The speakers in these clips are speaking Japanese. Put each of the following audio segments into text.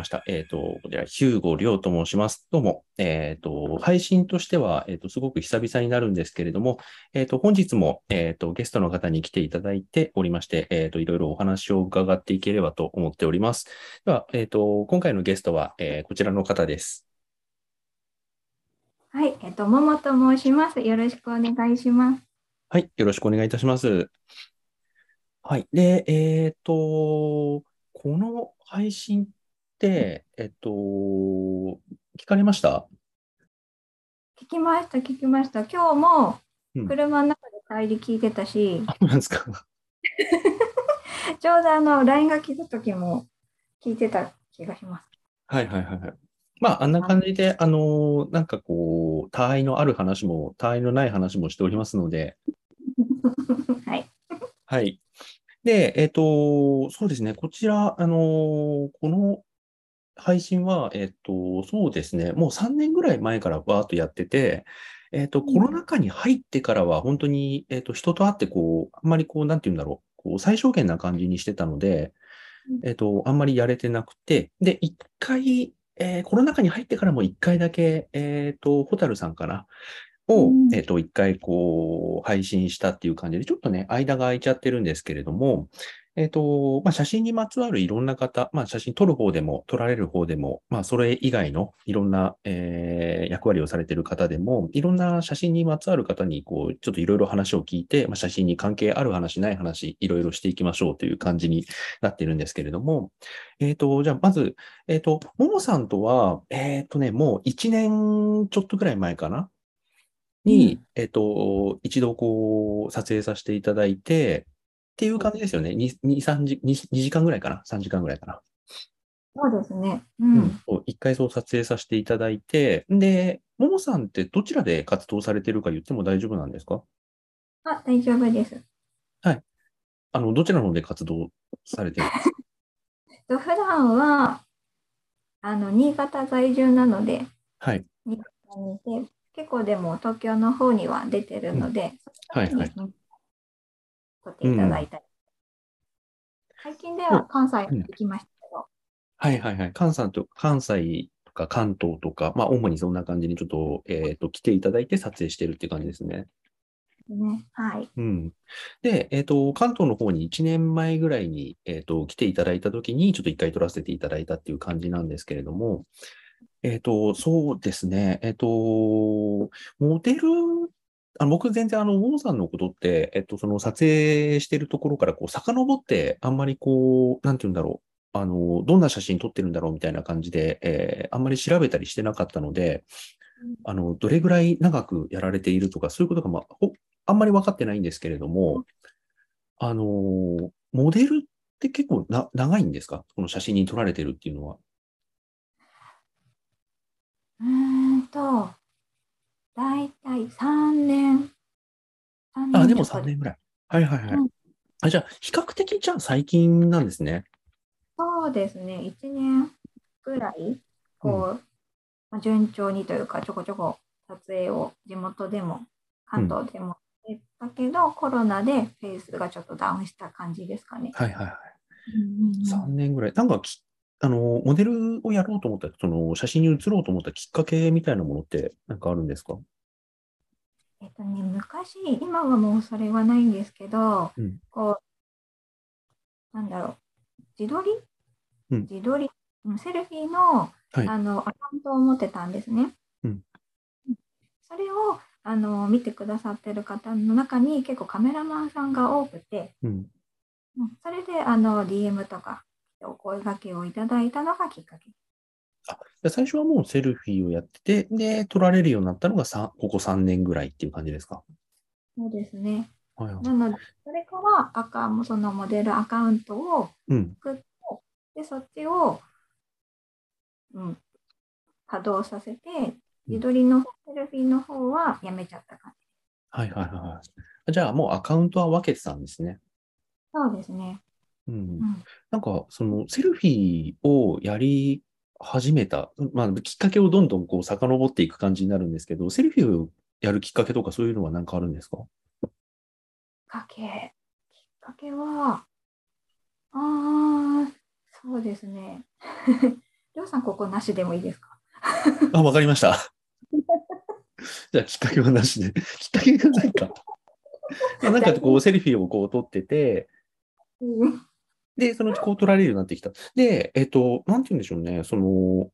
始ました。えっ、と、こちら、ヒューゴ・リョウと申します。どうも、えっ、と、配信としては、えっ、と、すごく久々になるんですけれども、えっ、と、本日も、えっ、と、ゲストの方に来ていただいておりまして、えっ、と、いろいろお話を伺っていければと思っております。では、えっ、と、今回のゲストは、えーこちらの方です。はい、えっと、ももと申します。よろしくお願いします。はい、よろしくお願いいたします。はい。で、えっ、と、この配信えっ、と、聞かれました？聞きました、聞きました。今日もうん車の中で帰り聞いてたし、うなんですか。ちょうどあの LINE が来た時も聞いてた気がします。はいはいはいはい。まあ、あんな感じで、あのなんかこう、他愛のある話も、他愛のない話もしておりますので、はい。はい。で、えっ、と、そうですね、こちら、あのこの配信は、えっ、と、そうですね、もう3年ぐらい前からバーっとやってて、えっ、と、うん。コロナ禍に入ってからは、本当に、えっ、と、人と会って、こう、あんまりこう、なんていうんだろう、こう、最小限な感じにしてたのでうん、えっ、と、あんまりやれてなくて、で、一回、えーコロナ禍に入ってからも一回だけ、えっ、と、ホタルさんかな、を、うん。えっ、と、一回こう、配信したっていう感じで、ちょっとね、間が空いちゃってるんですけれども、えっ、と、まあ、写真にまつわるいろんな方、まあ、写真撮る方でも、撮られる方でも、まあ、それ以外のいろんな、えー役割をされている方でも、いろんな写真にまつわる方に、こう、ちょっといろいろ話を聞いて、まあ、写真に関係ある話、ない話、いろいろしていきましょうという感じになっているんですけれども、えっ、と、じゃあ、まず、えっ、と、ももさんとは、えっ、とね、もう1年ちょっとぐらい前かな？に、うん。えっと、一度こう、撮影させていただいて、っていう感じですよね。2、2、3時、2, 2時間ぐらいかな ?3 時間ぐらいかな。そうですね。う。うんん。そう一回そう撮影させていただいて、で、ももさんってどちらで活動されてるか言っても大丈夫なんですか？あ、大丈夫です。あの、どちらの方で活動されてるんですか？と普段は、あの、新潟在住なので、はい。新潟にいて、結構でも東京の方には出てるので、はいはい。撮っていただいたり。最近では関西に行きましたけど、はいはいはい。関西と、関西とか関東とか、まあ、主にそんな感じにちょっと、えっ、と、来ていただいて撮影してるっていう感じですね。ね、はい。うん。で、えっ、と、関東の方に1年前ぐらいに、えっ、と、来ていただいたときに、ちょっと一回撮らせていただいたっていう感じなんですけれども、えっ、と、そうですね、えっ、と、モデル、あの僕全然あの、モモさんのことって、えっ、と、その撮影してるところからこう、遡って、あんまりこう、なんて言うんだろう、あの、どんな写真撮ってるんだろうみたいな感じで、えーあんまり調べたりしてなかったので、あの、どれぐらい長くやられているとか、そういうことが、まあ、ほあんまり分かってないんですけれども、あのー、モデルって結構な長いんですか？この写真に撮られてるっていうのは。うーんと、だいたい3年。3あ、でも3とか年ぐらい。はいはいはい。うんあ、じゃあ、比較的じゃあ最近なんですね。そうですね、1年ぐらい、こう、まあ順調にというか、ちょこちょこ撮影を地元でも、関東でもやったけど、コロナでフェースがちょっとダウンした感じですかね。はいはいはい。うんうん3年ぐらい。なんかき、あの、モデルをやろうと思った、その、写真に写ろうと思ったきっかけみたいなものって、なんかあるんですか？えっとね、昔、今はもうそれはないんですけど、うんこう、なんだろう、自撮り、うん自撮り、うんセルフィーの,、はいあのアカウントを持ってたんですね。うんそれをあの見てくださってる方の中に結構カメラマンさんが多くて、うん。うんそれであの DM とかお声掛けをいただいたのがきっかけ。で最初はもうセルフィーをやってて、で、撮られるようになったのがさここ3年ぐらいっていう感じですか？そうですね。はいはい。なので、それからアカもそのモデルアカウントをうん。作って、で、そっちを、うん、稼働させて、自撮りのセルフィーの方はやめちゃった感じ。はいはいはいはい。じゃあもうアカウントは分けてたんですね。そうですね。うん。うん、なんか、そのセルフィーをやり始めた、まあ、きっかけをどんどんこう遡っていく感じになるんですけど、セルフィーをやるきっかけとかそういうのは何かあるんですか？きっかけ、きっかけは、あー、そうですね。りょうさん、ここなしでもいいですか？あ、わかりました。じゃあ、きっかけはなしで。きっかけがないか。なんかこう、セルフィーをこう撮ってて、うんで、そのうちこう撮られるようになってきた。で、えっと、なんて言うんでしょうね。その、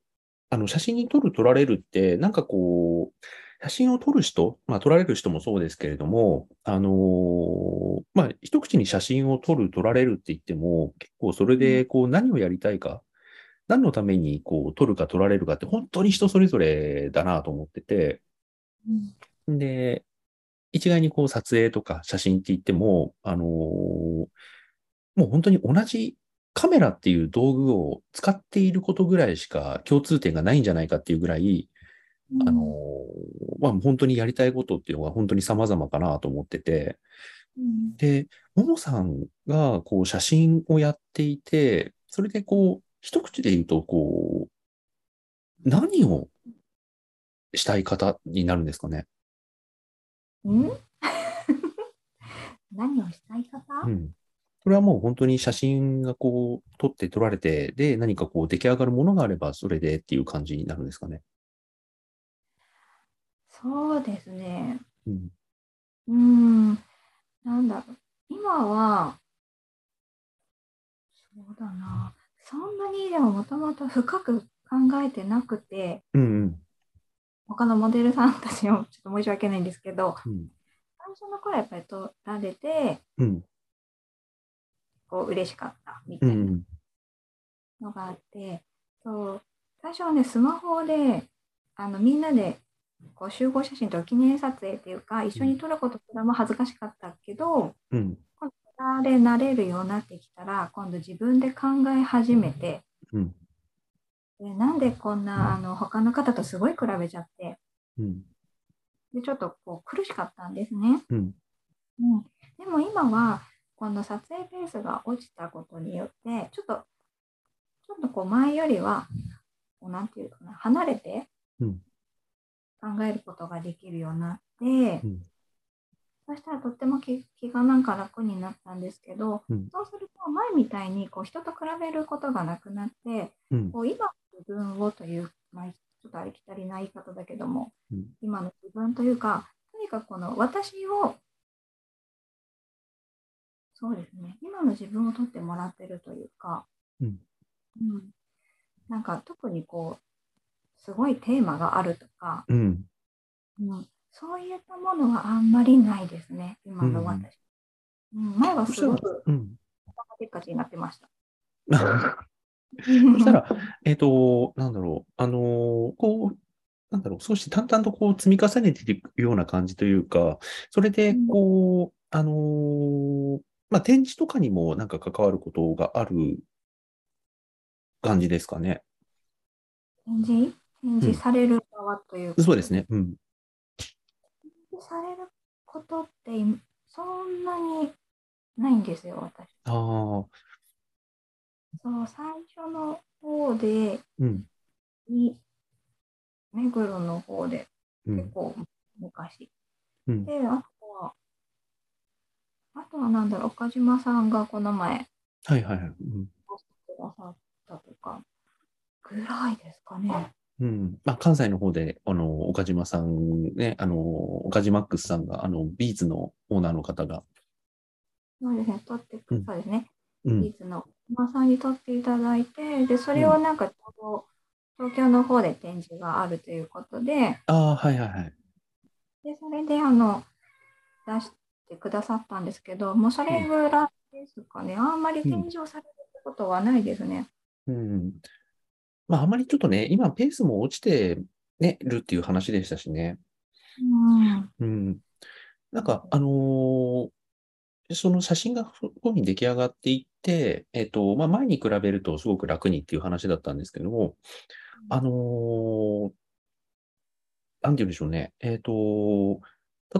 あの、写真に撮る、撮られるって、なんかこう、写真を撮る人、まあ撮られる人もそうですけれども、あのーまあ一口に写真を撮る、撮られるって言っても、結構それでこう何をやりたいか、何のためにこう撮るか撮られるかって本当に人それぞれだなと思ってて、うんで、一概にこう撮影とか写真って言っても、あのーもう本当に同じカメラっていう道具を使っていることぐらいしか共通点がないんじゃないかっていうぐらい、あのーまあ本当にやりたいことっていうのが本当に様々かなと思ってて、うん。で、ももさんがこう写真をやっていて、それでこう、一口で言うと、こう、何をしたい方になるんですかね？うん？何をしたい方、うん。これはもう本当に写真がこう、撮って撮られて、で、何かこう出来上がるものがあれば、それでっていう感じになるんですかね。そうですね。うん。うーん、なんだろう。今は、そうだな。そんなにでももともと深く考えてなくて、うんうん。他のモデルさんたちもちょっと申し訳ないんですけど、うん。最初の頃はやっぱり撮られて、うん。こう嬉しかったみたいうん。なのがあって、そう最初はね、スマホであのみんなでこう集合写真とか記念撮影っていうか、一緒に撮ることすらも恥ずかしかったけど、うん。今度れ慣れるようになってきたら、今度自分で考え始めて、うん。でなんでこんなあの他の方とすごい比べちゃって、うん。でちょっとこう苦しかったんですね。うん。うん、でも今は、この撮影ペースが落ちたことによって、ちょっと、ちょっとこう前よりは、こうなんていうかな、離れてうん。考えることができるようになって、うん。そしたらとっても気気がなんか楽になったんですけど、うん。そうすると前みたいにこう人と比べることがなくなって、うん。こう今の自分をという、まあ、ちょっとありきたりな言い方だけども、うん。今の自分というか、とにかくこの私を、そうですね、今の自分を取ってもらってるというか、うんうんなんか特にこう、すごいテーマがあるとか、うん。うん、そういったものはあんまりないですね、今の私。うん前はそしたらすごく、うん。せっかちになってました。そしたら、えっ、と、なんだろう、あのーこう、なんだろう、少し淡々とこう積み重ねていくような感じというか、それでうん、こう、あのーまあ、展示とかにもなんか関わることがある感じですかね。展示？展示される側というか、そうですね。うん。展示されることってそんなにないんですよ、私。ああ、そう、最初の方で、うん。に目黒の方で、うん。結構昔。うん。で、あとは、あとはなんだろう、岡島さんがこの前、はいはいはい。くださったとか、ぐらいですかね。うん。まあ、関西の方で、あの、岡島さんね、あの、岡島ックスさんが、あの、ビーズのオーナーの方が、そうですね、撮ってく、うんそうですね、うんビーズの馬さんに撮っていただいて、で、それをなんかちょうど東京の方で展示があるということで、ああ、はいはいはい。で、それであの、出してくださったんですけど、もうそれぐらいですかね。あんまり展示をされるってことはないですね。うん。まあ、あまりちょっとね、今ペースも落ちて、ね、るっていう話でしたしね。うん。うん。なんか、あのーその写真がふこういうふうに出来上がっていって、えっと、まあ、前に比べるとすごく楽にっていう話だったんですけども、あのーなんて言うんでしょうね。えっと、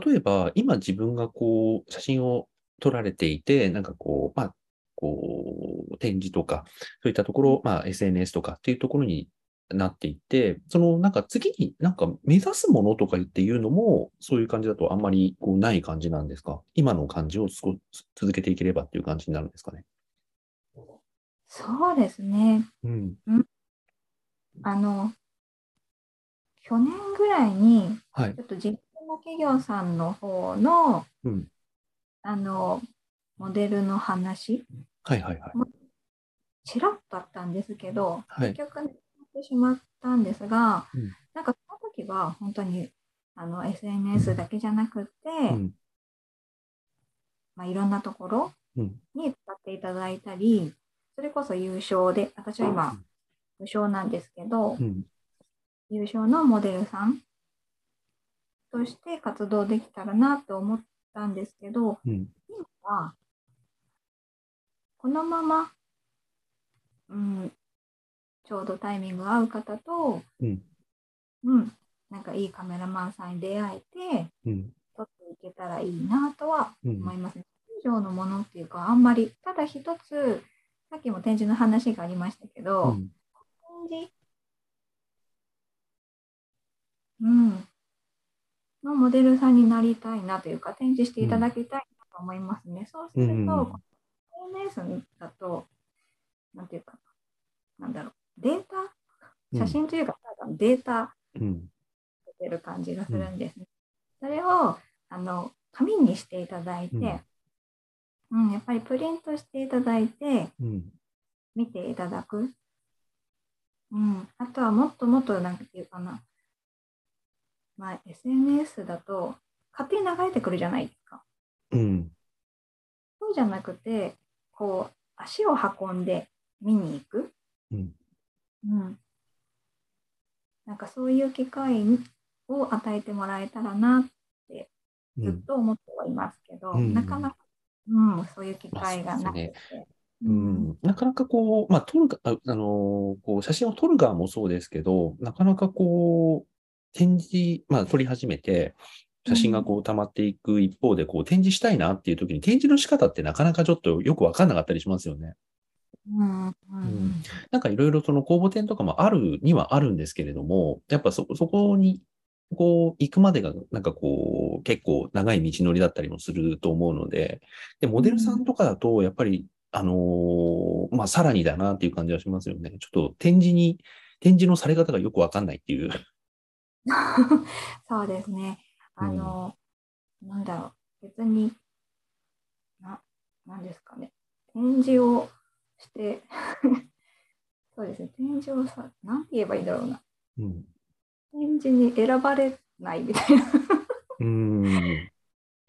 例えば、今自分がこう、写真を撮られていて、なんかこう、まあ、こう、展示とか、そういったところ、まあ、SNS とかっていうところになっていって、その、なんか次になんか目指すものとかっていうのも、そういう感じだとあんまりこうない感じなんですか？今の感じを続けていければっていう感じになるんですかね？そうですね。うん。あの、去年ぐらいに、はいち。ょっと実験の企業さんの方の、うん。あの、モデルの話、はいはいはい。ちらっとあったんですけど、はい結局、ね、ってしまったんですが、うんなんかその時は本当にあの SNS だけじゃなくて、うん。まあ、いろんなところうん。に使っていただいたり、それこそ優勝で、私は今、優勝なんですけどう、ん。優勝のモデルさんとして活動できたらなと思ったんですけど、うん。今は、このまま、うん、ちょうどタイミング合う方と、うん。うん、なんかいいカメラマンさんに出会えて、うん。撮っていけたらいいなとはうん思いますね。以上のものっていうか、あんまり、ただ一つ、さっきも展示の話がありましたけど、うん。展示、うん、のモデルさんになりたいなというか、展示していただきたいなと思いますね。そうすると、うん SNS だと、なんていうかな、なんだろう、データ、うん写真というか、データうん。出てる感じがするんですね。それをあの紙にしていただいて、うんやっぱりプリントしていただいて、うん。見ていただく。うん、あとはもっともっとなんていうかな、まあ、SNS だと勝手に流れてくるじゃないですか。うん。そうじゃなくて、こう、足を運んで見に行く。うん。うん。なんかそういう機会を与えてもらえたらなってずっうん。と思ってはいますけど、うんなかなか、うん、そういう機会がなくて。う、ん、なかなかこう、まあ、撮るが、ああのーこう、写真を撮る側もそうですけど、なかなかこう、展示、まあ、撮り始めて、写真がこう溜まっていく一方で、こう、展示したいなっていう時に、展示の仕方ってなかなかちょっとよくわかんなかったりしますよね。うんなんかいろいろその公募展とかもあるにはあるんですけれども、やっぱそ、そこに、こう、行くまでが、なんかこう、結構長い道のりだったりもすると思うので、で、モデルさんとかだと、やっぱり、あのーまあ、さらにだなっていう感じはしますよね。ちょっと展示に、展示のされ方がよくわかんないっていう。そうですね。あの、なんだろう、別に、な、なんですかね。展示をして、そうですね、展示をさ、なんて言えばいいんだろうな。うん。展示に選ばれないみたいな。うーん。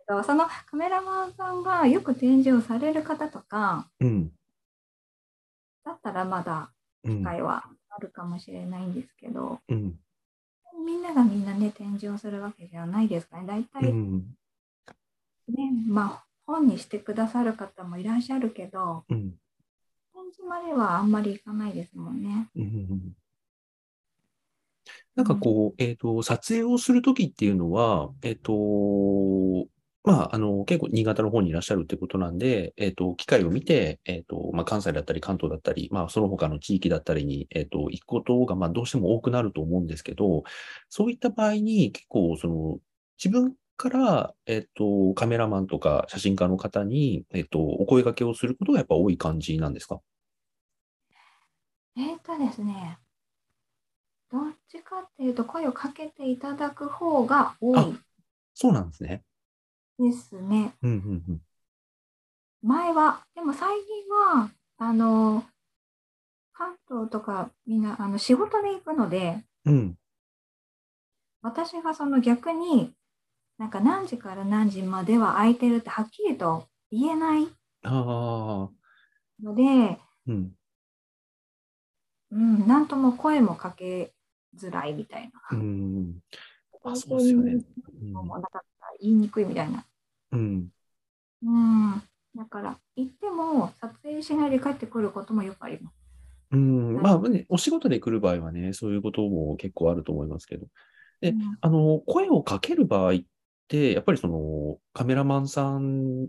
そのカメラマンさんがよく展示をされる方とか、うん。だったらまだうん機。会はあるかもしれないんですけど、うん。みんながみんなね、展示をするわけじゃないですかね。大う体ね、ん。まあ、本にしてくださる方もいらっしゃるけど、うん。展示まではあんまりいかないですもんね。うんなんかこう、えっ、と、撮影をするときっていうのは、えっ、と、まあ、あの、結構新潟の方にいらっしゃるってことなんで、えっ、と、機会を見て、えっ、と、まあ、関西だったり関東だったり、まあ、その他の地域だったりに、えっ、と、行くことが、まあ、どうしても多くなると思うんですけど、そういった場合に結構、その、自分から、えっ、と、カメラマンとか写真家の方に、えっ、と、お声掛けをすることがやっぱ多い感じなんですか？えーとですね、どっちかっていうと、声をかけていただく方が多いそうなんですね。ですね。うん、うん、うん。前は、でも最近は、あの、関東とかみんなあの仕事で行くので、うん、私がその逆に、なんか何時から何時までは空いてるってはっきりと言えないので、うん。うん、なんとも声もかけづらいみたいな。うん。あ、そうですよね。もうなんか言いにくいみたいな。うん。うん。だから、行っても撮影しないで帰ってくることもよくあります。うん。まあ、ね、お仕事で来る場合はね、そういうことも結構あると思いますけど。でうんあの、声をかける場合って、やっぱりその、カメラマンさん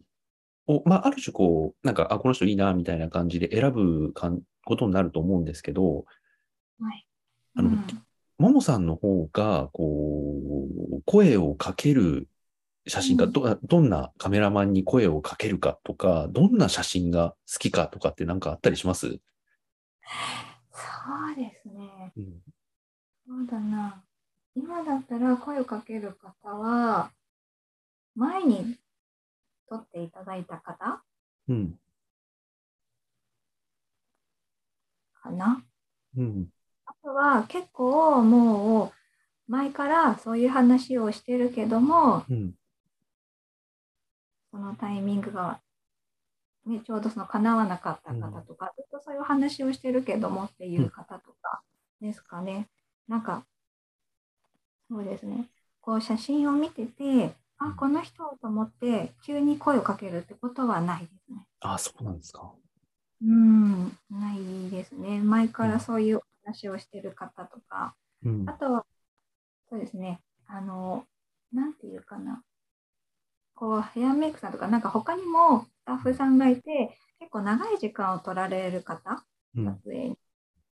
を、まあ、ある種こう、なんか、あ、この人いいな、みたいな感じで選ぶかんことになると思うんですけど、はい。あのうんももさんの方が、こう、声をかける写真家、うんど、どんなカメラマンに声をかけるかとか、どんな写真が好きかとかってなんかあったりします？そうですね。うん。そうだな。今だったら声をかける方は、前に撮っていただいた方うん。かな。うん。あとは結構もう前からそういう話をしてるけども、うん。そのタイミングが、ね、ちょうどその叶わなかった方とか、ずっとそういう話をしてるけどもっていう方とかですかね。なんか、そうですね。こう写真を見てて、あ、この人と思って急に声をかけるってことはないですね。あ、そうなんですか。うん、ないですね。前からそういう話をしてる方とか、うんあ。とは、そうですね、あの、なんていうかな、こう、ヘアメイクさんとか、なんか他にもスタッフさんがいて、結構長い時間を取られる方、うん撮影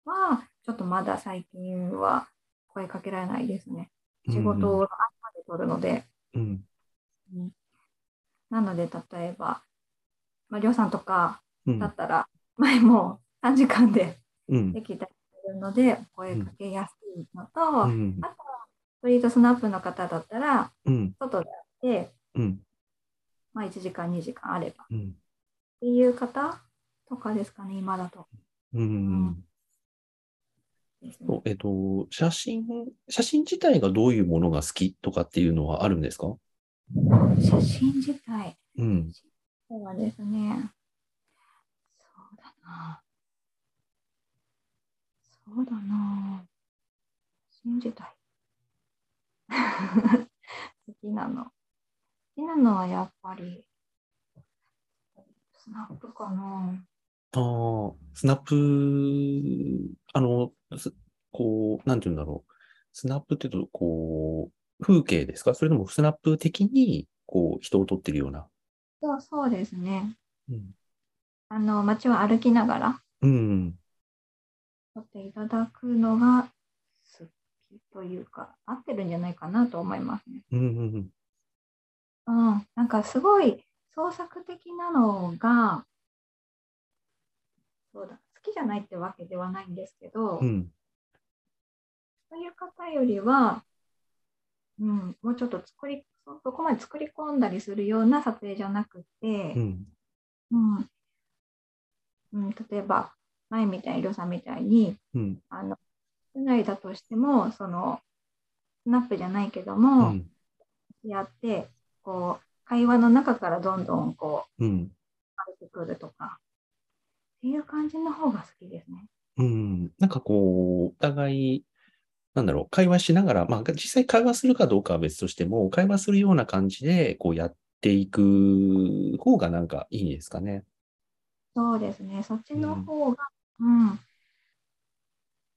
は、ちょっとまだ最近は声かけられないですね。仕事を合間で取るので、うん。なので、例えば、まあ、りょうさんとかうん。だったら、前も短時間でうん。できたりするので、声かけやすいのと、うん。あとは、フリートスナップの方だったら、うん。外で会って、うん。まあ、1時間、2時間あればっうん。ていう方とかですかね、今だと。うん。えっと、写真、写真自体がどういうものが好きとかっていうのはあるんですか？写真自体うん。はですね、そうだな。そうだな。写真自体。好きなの。好きなのはやっぱり、スナップかな。ああ、スナップ、あの、すこう、なんていうんだろう。スナップって言うと、こう、風景ですか？それともスナップ的に、こう、人を撮ってるような？そうそうですね。うん。あの、街を歩きながらうん。撮っていただくのが好きというか、合ってるんじゃないかなと思いますね。うん。うん。うん、なんかすごい創作的なのが、そうだ、好きじゃないってわけではないんですけど、うん。そういう方よりは、うん、もうちょっと作り、そそこまで作り込んだりするような撮影じゃなくてう、ん。うんうん、例えば、前みたいに、りょうさんみたいに、うん。あの、室内だとしても、その、スナップじゃないけどうも、ん。やって、こう、会話の中からどんどんこう、うん。てくるとか、っていう感じの方が好きですね。うん。なんかこう、お互い、なんだろう、会話しながら、まあ、実際会話するかどうかは別としても、会話するような感じで、こうやっていく方がなんかいいですかね。そうですね。そっちの方が、うん、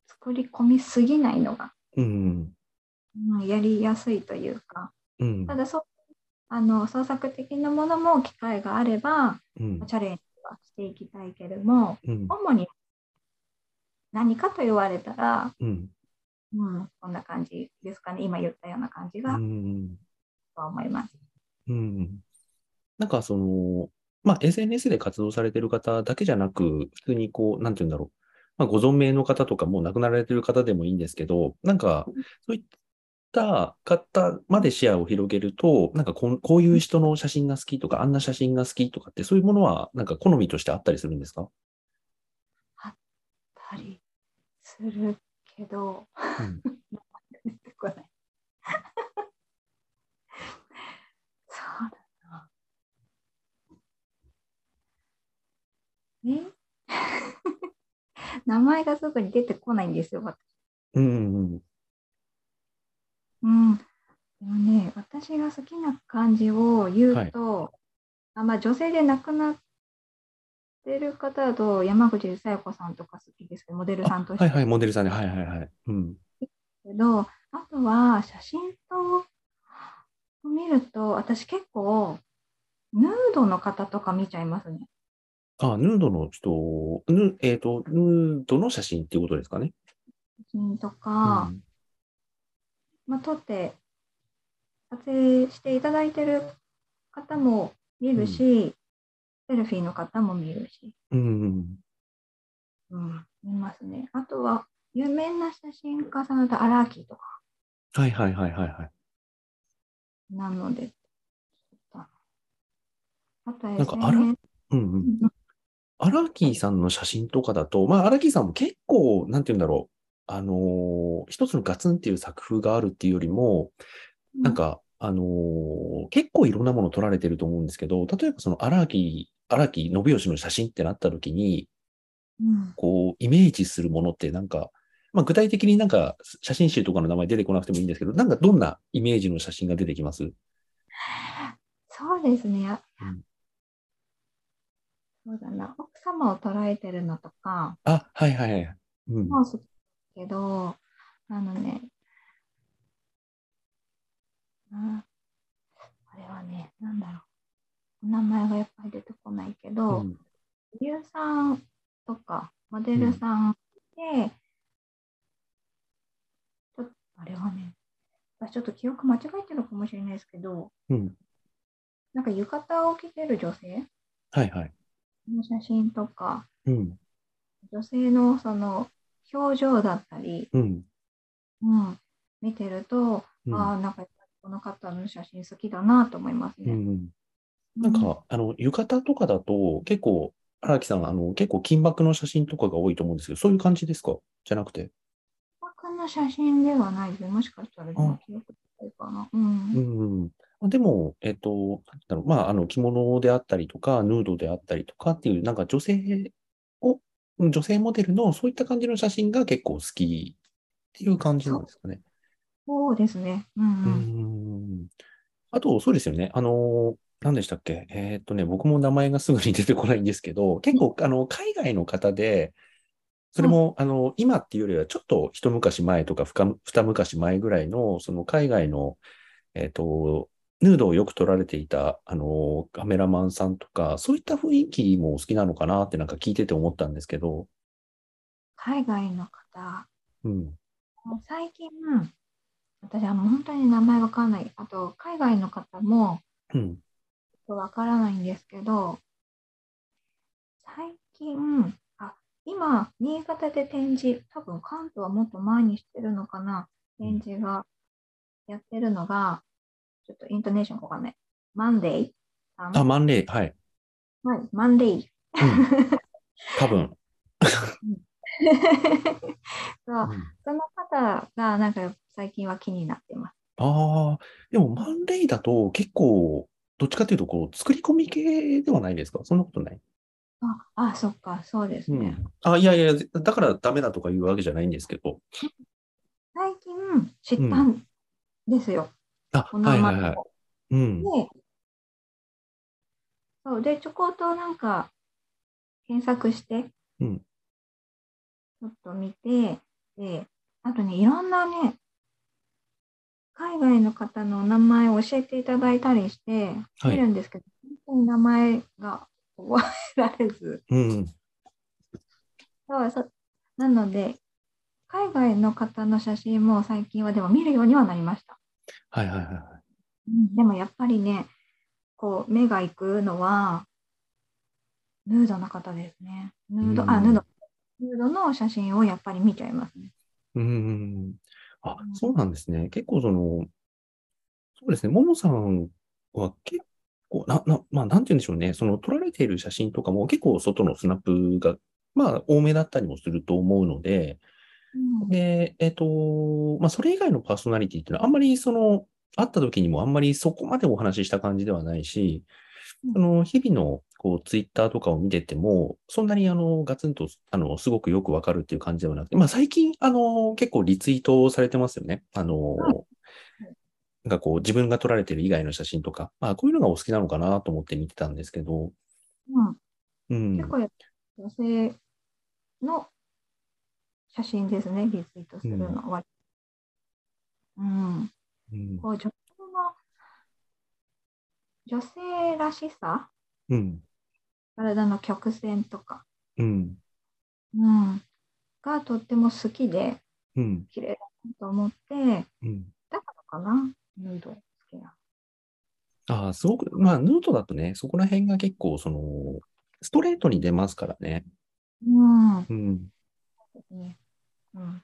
作り込みすぎないのが、うん。うん、やりやすいというか、うんた。だそう、あの、創作的なものも機会があれば、うん。チャレンジはしていきたいけれども、うん。主に何かと言われたら、うん。うん、こんな感じですかね。今言ったような感じうが、ん。と思います。うん。なんかその、まあ、SNS で活動されてる方だけじゃなく、普通にこう、なんて言うんだろう。まあ、ご存命の方とかもう亡くなられてる方でもいいんですけど、なんか、そういった方まで視野を広げると、なんかこうこういう人の写真が好きとか、あんな写真が好きとかって、そういうものは、なんか好みとしてあったりするんですか？たりするけど、うん。そうだな。え？名前がすぐに出てこないんですよ、私。うんうんうん。でもね、私が好きな感じを言うと、あまあ、女性で亡くなってる方だと、山口小夜子さんとか好きですけど、モデルさんとして。はいはい、モデルさんね。はいはいはい。うん。けど、あとは写真とを見ると、私結構、ヌードの方とか見ちゃいますね。あ、ヌードの人、ヌえっと、ヌードの写真っていうことですかね。写真とうか、ん。まあ、撮って撮影していただいてる方も見るし、セルフィーの方も見るし。うん。うん、見ますね。あとは、有名な写真家さんだとアラーキーとかはいはいはいはいはい。なので、あとはなんかアラうんうん。うんアラキーさんの写真とかだと、まあ、アラキーさんも結構、なんて言うんだろう。あのー一つのガツンっていう作風があるっていうよりも、なんか、あのー結構いろんなもの撮られてると思うんですけど、例えばその荒木、荒木信義の写真ってなった時に、うんこう、イメージするものってなんか、まあ具体的になんか写真集とかの名前出てこなくてもいいんですけど、なんかどんなイメージの写真が出てきます？そうですね。あうんそうだな。奥様を捉えてるのとかあ、はいはいはい。うん。も好きだけど、あのね、ああれはね、なんだろう。お名前がやっぱり出てこないけうど、ん女優さんとか、モデルさんで、ちょっとあれはね、私ちょっと記憶間違えてるのかもしれないですけど、うん。なんか浴衣を着てる女性？はいはい。の写真とか、うん。女性のその表情だったり、うん。うん、見てると、うんああ、なんかこの方の写真好きだなと思いますね。うん。なんか、あの、浴衣とかだと、結構、荒木さん、あの、結構金箔の写真とかが多いと思うんですけど、そういう感じですか？じゃなくて。僕の写真ではないで。もしかしたら今記憶かな。うん。うん。あでも、えっと、なんだろう、まあ、あの、着物であったりとか、ヌードであったりとかっていう、なんか女性を、女性モデルのそういった感じの写真が結構好きっていう感じなんですかね。そうですね。ううんうん。ん。あと、そうですよね。あの、何でしたっけ？えーっとね、僕も名前がすぐに出てこないんですけど、結構、あの、海外の方で、それも、あの、今っていうよりは、ちょっと一昔前とか二昔前ぐらいの、その海外の、えーっと、ヌードをよく撮られていた、あの、カメラマンさんとか、そういった雰囲気もお好きなのかなってなんか聞いてて思ったんですけど、海外の方、うん。最近、私はもう本当に名前わかんない。あと、海外の方もうん。わからないんですけど、最近、あ、今、新潟で展示、多分関東はもっと前にしてるのかな、展示がやってるのが、ちょっとイントネーションわかんない。マンデーあ、マンレイ、はい。はい、マンデー。うん。多分。そううんその方がなんか最近は気になってます。ああ、でも、マンレイだと結構、どっちかというと、こう、作り込み系ではないですか？そんなことない？あ、あ、そっか、そうですね。うん。あ、いやいや、だからダメだとか言うわけじゃないんですけど。最近知ったんですよ。あ、この名前はいはいはい。うん。で、そうで、ちょこっとなんか検索して、うんちょっと見て、で、あとね、いろんなね、海外の方のお名前を教えていただいたりして、はい見るんですけど、本当に名前が覚えられず、うん。そうそうなので、海外の方の写真も最近はでも見るようにはなりました。はいはいはいでもやっぱりね、こう、目が行くのは、ヌードの方ですね。ヌード、あ、うんヌード。ヌードの写真をやっぱり見ちゃいますね。うん。あう、んそうなんですね。結構その、そうですね。ももさんは結構、な、な、まあ、なんて言うんでしょうね。その撮られている写真とかも結構外のスナップが、まあ、多めだったりもすると思うので、うん。で、えっと、まあ、それ以外のパーソナリティっていうのは、あんまりその、会った時にもあんまりそこまでお話しした感じではないし、うの、日々の、こう、ツイッターとかを見てても、そんなにあの、ガツンと、あの、すごくよくわかるっていう感じではなくて、まあ、最近、あの、結構リツイートされてますよね。あの、なんかこう、自分が撮られてる以外の写真とか、まあ、こういうのがお好きなのかなと思って見てたんですけど、うん。うん。結構女性の写真ですね、リツイートするのは。うん。うん。こう女性の、女性らしさ、うん。体の曲線とか、うん。うん、がとっても好きで、うん。綺麗だなと思って、うん。だからかな、ヌード好きな。ああ、すごく、まあ、ヌートだとね、そこら辺が結構、その、ストレートに出ますからね。うん。うん。ですね。うん。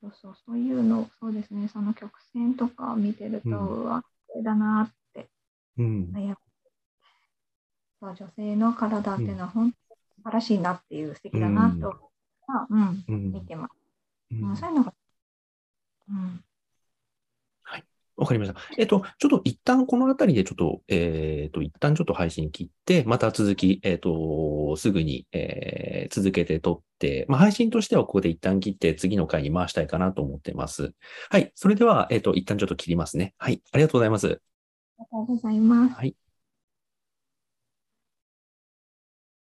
そうそう、そういうの、そうですね、その曲線とかを見てると、うん。うわ、これだなって、うん。悩む。そう女性の体っていうのは本当に素晴らしいなっていう、素敵だなと、うん、うん。見てます。うんうん、そういうのが、うん、わかりました。えっと、ちょっと一旦このあたりでちょっと、えっと、一旦ちょっと配信切って、また続き、えっと、すぐに、えー続けて撮って、まあ、配信としてはここで一旦切って次の回に回したいかなと思ってます。はい。それでは、えっと、一旦ちょっと切りますね。はい。ありがとうございます。ありがとうございます。はい。